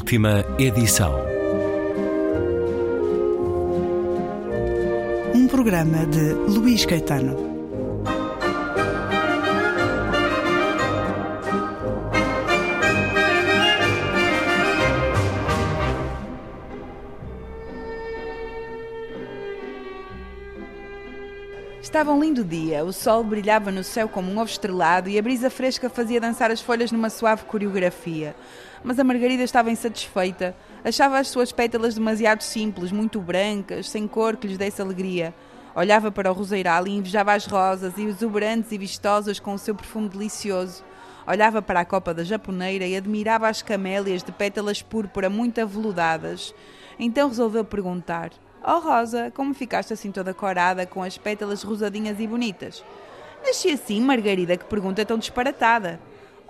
Última edição. Um programa de Luís Caetano. Estava um lindo dia, o sol brilhava no céu como um ovo estrelado e a brisa fresca fazia dançar as folhas numa suave coreografia. Mas a Margarida estava insatisfeita. Achava as suas pétalas demasiado simples, muito brancas, sem cor que lhes desse alegria. Olhava para o roseiral e invejava as rosas exuberantes e vistosas com o seu perfume delicioso. Olhava para a copa da japoneira e admirava as camélias de pétalas púrpura muito aveludadas. Então resolveu perguntar: Oh Rosa, como ficaste assim toda corada, com as pétalas rosadinhas e bonitas? Nasci assim, Margarida, que pergunta tão disparatada.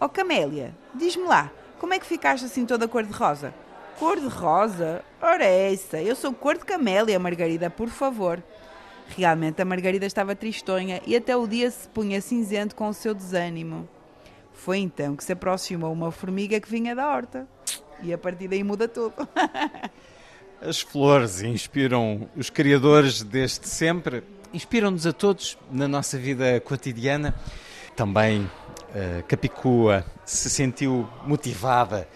Oh Camélia, diz-me lá, como é que ficaste assim toda cor-de-rosa? Cor-de-rosa? Ora é essa, eu sou cor de Camélia, Margarida, por favor. Realmente a Margarida estava tristonha e até o dia se punha cinzento com o seu desânimo. Foi então que se aproximou uma formiga que vinha da horta. E a partir daí muda tudo. As flores inspiram os criadores desde sempre, inspiram-nos a todos na nossa vida cotidiana. Também uh, Capicua se sentiu motivada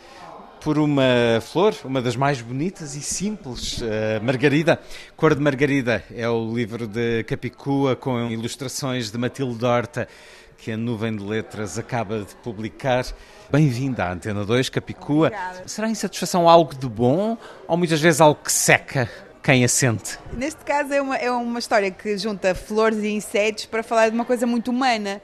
por uma flor, uma das mais bonitas e simples, uh, Margarida. Cor de Margarida é o livro de Capicua com ilustrações de Matilde Horta que a Nuvem de Letras acaba de publicar. Bem-vinda à Antena 2, Capicua. Obrigada. Será a insatisfação algo de bom ou muitas vezes algo que seca quem a sente? Neste caso é uma, é uma história que junta flores e insetos para falar de uma coisa muito humana,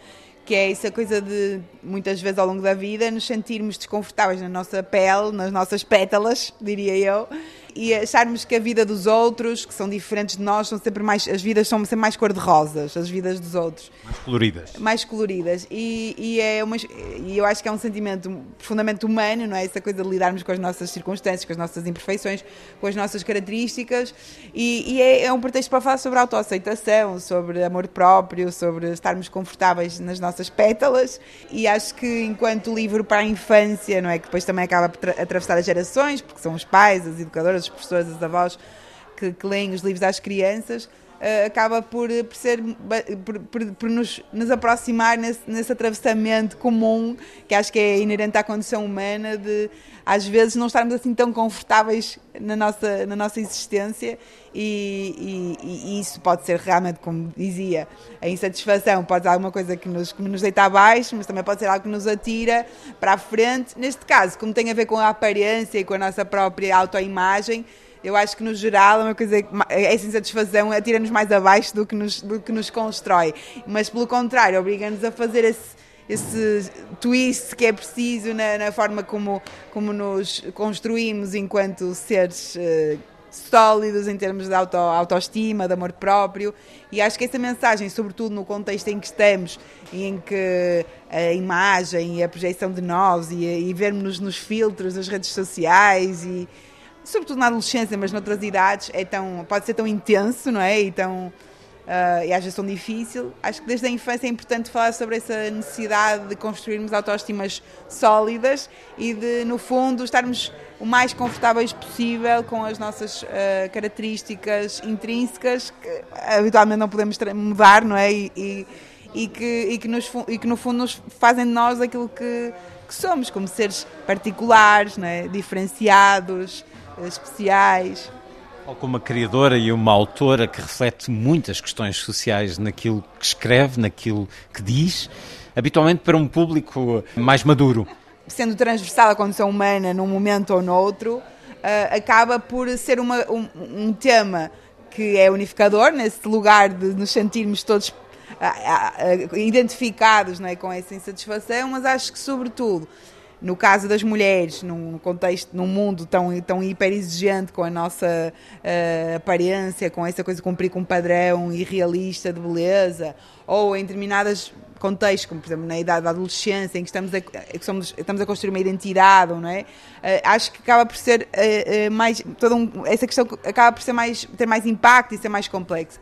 que é essa coisa de, muitas vezes ao longo da vida, nos sentirmos desconfortáveis na nossa pele, nas nossas pétalas, diria eu, e acharmos que a vida dos outros, que são diferentes de nós, são sempre mais, as vidas são sempre mais cor-de-rosas, as vidas dos outros Mais coloridas. mais coloridas e, e é uma, e eu acho que é um sentimento profundamente humano, não é? Essa coisa de lidarmos com as nossas circunstâncias, com as nossas imperfeições, com as nossas características e, e é, é um pretexto para falar sobre autoaceitação, sobre amor próprio, sobre estarmos confortáveis nas nossas pétalas e acho que enquanto livro para a infância, não é? Que depois também acaba por tra- atravessar as gerações, porque são os pais, as educadoras, professores, as avós que, que leem os livros às crianças, acaba por, por ser por- por nos, nos aproximar nesse, nesse atravessamento comum que acho que é inerente à condição humana de às vezes não estarmos assim tão confortáveis na nossa, na nossa existência e, e- e isso pode ser realmente, como dizia, a insatisfação pode ser alguma coisa que nos, que nos deita abaixo, mas também pode ser algo que nos atira para a frente. Neste caso, como tem a ver com a aparência e com a nossa própria autoimagem, eu acho que no geral é uma coisa essa insatisfação atira-nos mais abaixo do que nos, do que nos constrói. Mas pelo contrário, obriga-nos a fazer esse, esse twist que é preciso na, na forma como, como nos construímos enquanto seres eh, sólidos em termos de auto, autoestima, de amor próprio. E acho que essa mensagem, sobretudo no contexto em que estamos e em que a imagem e a projeção de nós e, e vermos-nos nos filtros das redes sociais e sobretudo na adolescência, mas noutras idades, é tão, pode ser tão intenso, não é? E, tão, ah, e às vezes tão difícil. Acho que desde a infância é importante falar sobre essa necessidade de construirmos autoestimas sólidas e de, no fundo, estarmos o mais confortáveis possível com as nossas ah, características intrínsecas que habitualmente não podemos mudar, não é? E, e, e que, e, que nos, e que no fundo nos fazem de nós aquilo que, que somos, como seres particulares, não é? diferenciados, especiais. Como uma criadora e uma autora que reflete muitas questões sociais naquilo que escreve, naquilo que diz, habitualmente para um público mais maduro. Sendo transversal à condição humana num momento ou noutro, eh, acaba por ser uma- um, um tema que é unificador, nesse lugar de nos sentirmos todos ah, ah, ah, identificados não é, com essa insatisfação, mas acho que, sobretudo, no caso das mulheres, num contexto, num mundo tão, tão hiper exigente com a nossa eh, aparência, com essa coisa de cumprir com um padrão irrealista de beleza, ou em determinados contextos, como por exemplo na idade da adolescência, em que estamos a, que somos, estamos a construir uma identidade, não é? Eh, acho que acaba por ser eh, eh, mais, toda um, essa questão acaba por ser mais, ter mais impacto e ser mais complexo.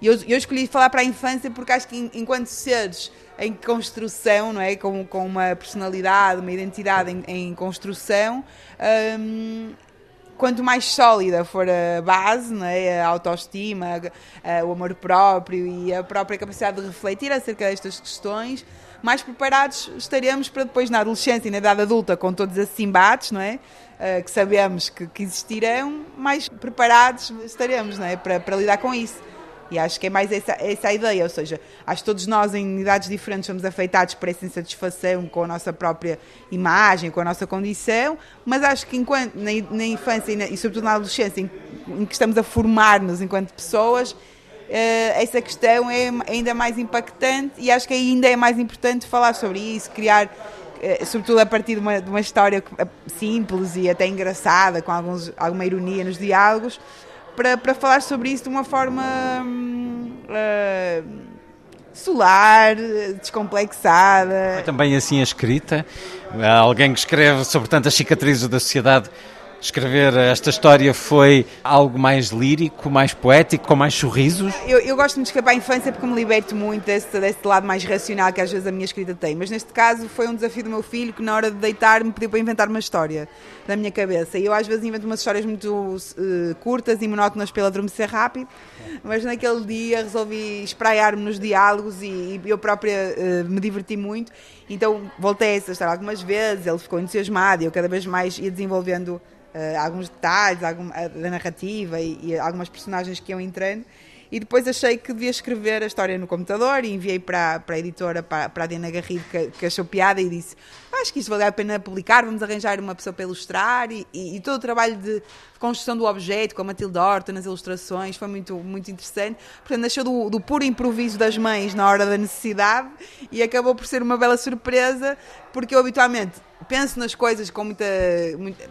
E eu, eu escolhi falar para a infância porque acho que enquanto seres em construção, não é? Com, com uma personalidade, uma identidade em, em construção, hum, quanto mais sólida for a base, é? a autoestima, a, a, o amor próprio e a própria capacidade de refletir acerca destas questões, mais preparados estaremos para depois na adolescência e na idade adulta, com todos esses embates, não é? Uh, que sabemos que, que, existirão, mais preparados estaremos não é? para, para lidar com isso. E acho que é mais essa, essa a ideia, ou seja, acho que todos nós em idades diferentes somos afetados por essa insatisfação com a nossa própria imagem, com a nossa condição, mas acho que enquanto na, na infância e, na, e, sobretudo na adolescência, em, em que estamos a formar-nos enquanto pessoas, Uh, essa questão é ainda mais impactante e acho que ainda é mais importante falar sobre isso, criar, uh, sobretudo a partir de uma, de uma, história simples e até engraçada, com alguns, alguma ironia nos diálogos, para, para falar sobre isso de uma forma uh, solar, descomplexada. também assim a escrita. Alguém que escreve sobre tantas cicatrizes da sociedade escrever esta história foi algo mais lírico, mais poético, com mais sorrisos? Eu, eu gosto de escrever a infância porque me liberto muito desse, desse lado mais racional que às vezes a minha escrita tem. Mas neste caso foi um desafio do meu filho que na hora de deitar me pediu para inventar uma história da minha cabeça. E eu às vezes invento umas histórias muito uh, curtas e monótonas pelo adormecer rápido, mas naquele dia resolvi espraiar-me nos diálogos e, e eu própria uh, me diverti muito. Então voltei a essa história algumas vezes, ele ficou entusiasmado e eu cada vez mais ia desenvolvendo uh, alguns detalhes algum, da narrativa e, e, algumas personagens que iam entrando. E depois achei que devia escrever a história no computador e enviei para, para a editora, para, para a Diana Garrido, que, que, achou piada e disse: Acho que isto vale a pena publicar, vamos arranjar uma pessoa para ilustrar. E, e, e todo o trabalho de construção do objeto, com a Matilde Horta nas ilustrações, foi muito, muito interessante. Portanto, nasceu do, do puro improviso das mães na hora da necessidade e acabou por ser uma bela surpresa, porque eu habitualmente penso nas coisas com muita,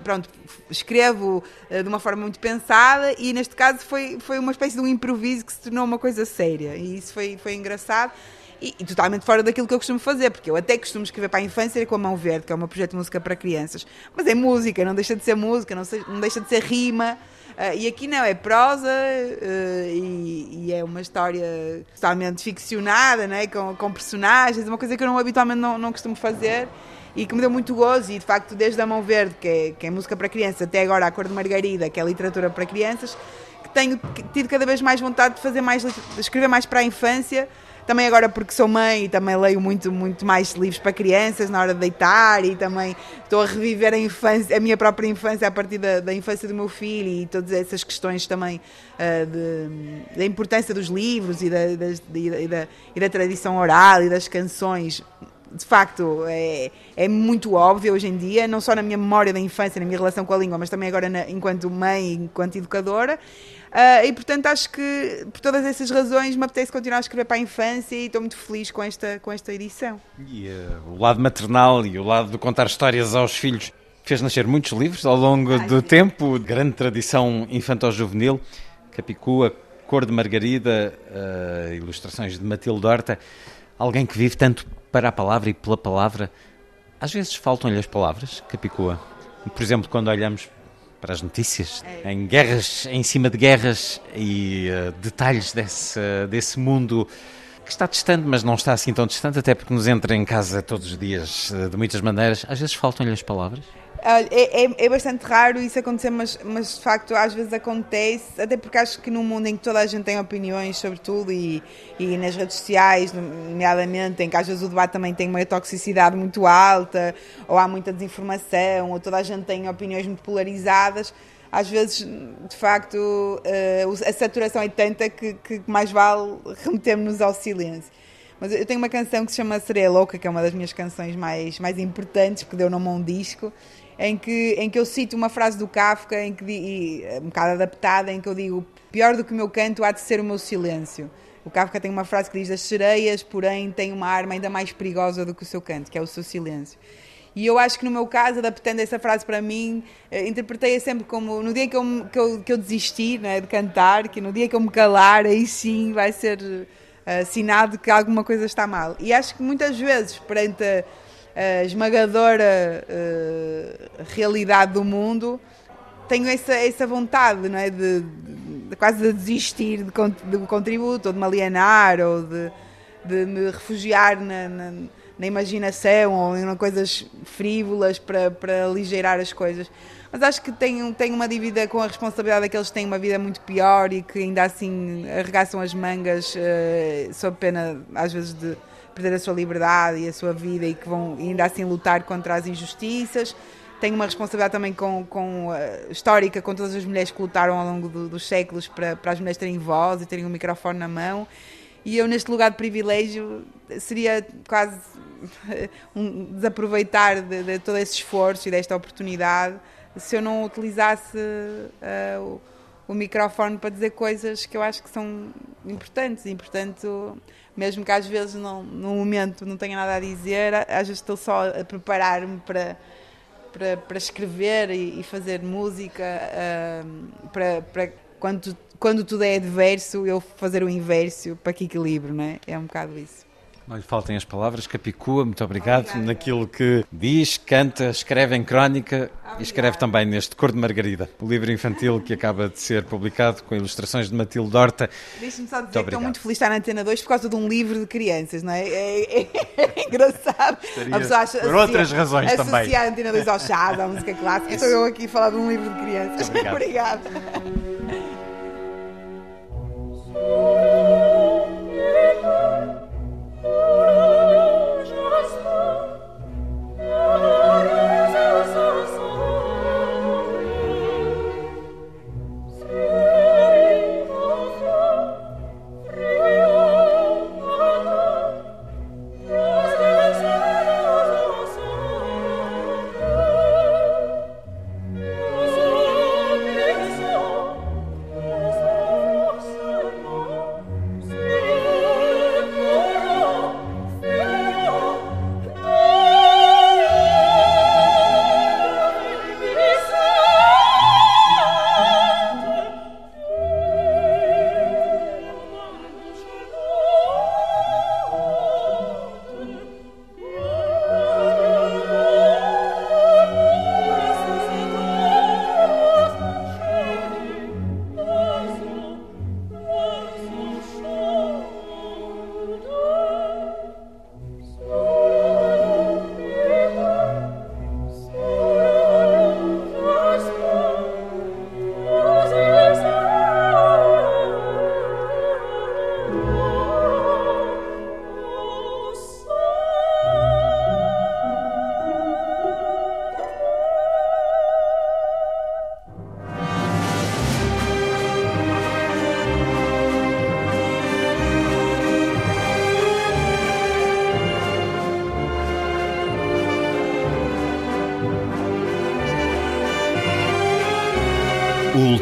pronto, escrevo uh, de uma forma muito pensada e neste caso foi, foi uma espécie de um improviso que se tornou uma coisa séria e isso foi, foi engraçado e, e, totalmente fora daquilo que eu costumo fazer, porque eu até costumo escrever para a infância com a mão verde, que é um projeto de música para crianças, mas é música, não deixa de ser música, não, não deixa de ser rima. Uh, e aqui não, é prosa uh, e, e, é uma história totalmente ficcionada, né? com, com personagens, uma coisa que eu não, habitualmente não, não costumo fazer e que me deu muito gozo. E de facto, desde a Mão Verde, que é, que é música para crianças, até agora a Cor de Margarida, que é literatura para crianças, que tenho tido cada vez mais vontade de fazer mais, de escrever mais para a infância. Também agora porque sou mãe e também leio muito, muito mais livros para crianças na hora de deitar e também estou a reviver a infância, a minha própria infância a partir da, da infância do meu filho e todas essas questões também uh, de, da importância dos livros e da, da, e da, e da tradição oral e das canções de facto, é, é muito óbvio hoje em dia, não só na minha memória da infância, na minha relação com a língua, mas também agora na, enquanto mãe, enquanto educadora. Uh, e portanto acho que por todas essas razões me apetece continuar a escrever para a infância e estou muito feliz com esta, com esta edição. E uh, o lado maternal e o lado de contar histórias aos filhos fez nascer muitos livros ao longo Ai, do sim. tempo, grande tradição infantil-juvenil, Capicua, Cor de Margarida, uh, ilustrações de Matilde Horta, alguém que vive tanto para a palavra e pela palavra. Às vezes faltam-lhe as palavras, Capicua. Por exemplo, quando olhamos para as notícias, é. em guerras, em cima de guerras e uh, detalhes desse, desse mundo que está distante, mas não está assim tão distante, até porque nos entra em casa todos os dias uh, de muitas maneiras. Às vezes faltam-lhe as palavras. É, é, é, bastante raro isso acontecer, mas, mas de facto às vezes acontece, até porque acho que num mundo em que toda a gente tem opiniões sobre tudo e, e nas redes sociais, nomeadamente, em que às vezes o debate também tem uma toxicidade muito alta, ou há muita desinformação, ou toda a gente tem opiniões muito polarizadas, às vezes, de facto, eh, a saturação é tanta que, que mais vale remetermos ao silêncio. Mas eu tenho uma canção que se chama Sereia Louca, que é uma das minhas canções mais, mais importantes, que deu nome a um disco, em que, em que eu cito uma frase do Kafka, em que, e, um bocado adaptada, em que eu digo: pior do que o meu canto há de ser o meu silêncio. O Kafka tem uma frase que diz: As sereias, porém, têm uma arma ainda mais perigosa do que o seu canto, que é o seu silêncio. E eu acho que no meu caso, adaptando essa frase para mim, eh, interpretei-a sempre como no dia que eu, que eu, que eu desistir né, de cantar, que no dia que eu me calar, aí sim vai ser sinal de que alguma coisa está mal. E acho que muitas vezes, perante a, a esmagadora uh, realidade do mundo, tenho essa, essa vontade não é? de, de quase a desistir de, do contributo, ou de me alienar, ou de, de me refugiar na, na, na imaginação, ou em coisas frívolas para, para aligeirar as coisas. Mas acho que tenho, tenho uma dívida com a responsabilidade daqueles que têm uma vida muito pior e que ainda assim arregaçam as mangas uh, sob pena, às vezes, de perder a sua liberdade e a sua vida e que vão ainda assim lutar contra as injustiças tenho uma responsabilidade também com, com uh, histórica com todas as mulheres que lutaram ao longo do, dos séculos para, para as mulheres terem voz e terem um microfone na mão. E eu, neste lugar de privilégio, seria quase um desaproveitar de, de, todo esse esforço e desta oportunidade se eu não utilizasse uh, o, o, microfone para dizer coisas que eu acho que são importantes. E, portanto, mesmo que às vezes não, no momento não tenha nada a dizer, às vezes estou só a preparar-me para para, para escrever e, e fazer música, uh, para, para quando, quando tudo é adverso, eu fazer o inverso para que equilíbrio, não é? É um bocado isso. Não lhe faltem as palavras, Capicua, muito obrigado Obrigada. naquilo que diz, canta, escreve em crónica Obrigada. e escreve também neste Cor de Margarida, o livro infantil que acaba de ser publicado com ilustrações de Matilde Horta. Deixe-me só dizer que estou muito feliz de estar na Antena 2 por causa de um livro de crianças, não é? É, é, é engraçado. Estaria a pessoa acha, por outras razões associa também. Associar a Antena 2 ao chá, à música clássica. Estou eu aqui a falar de um livro de crianças. Obrigada.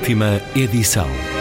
Última edição.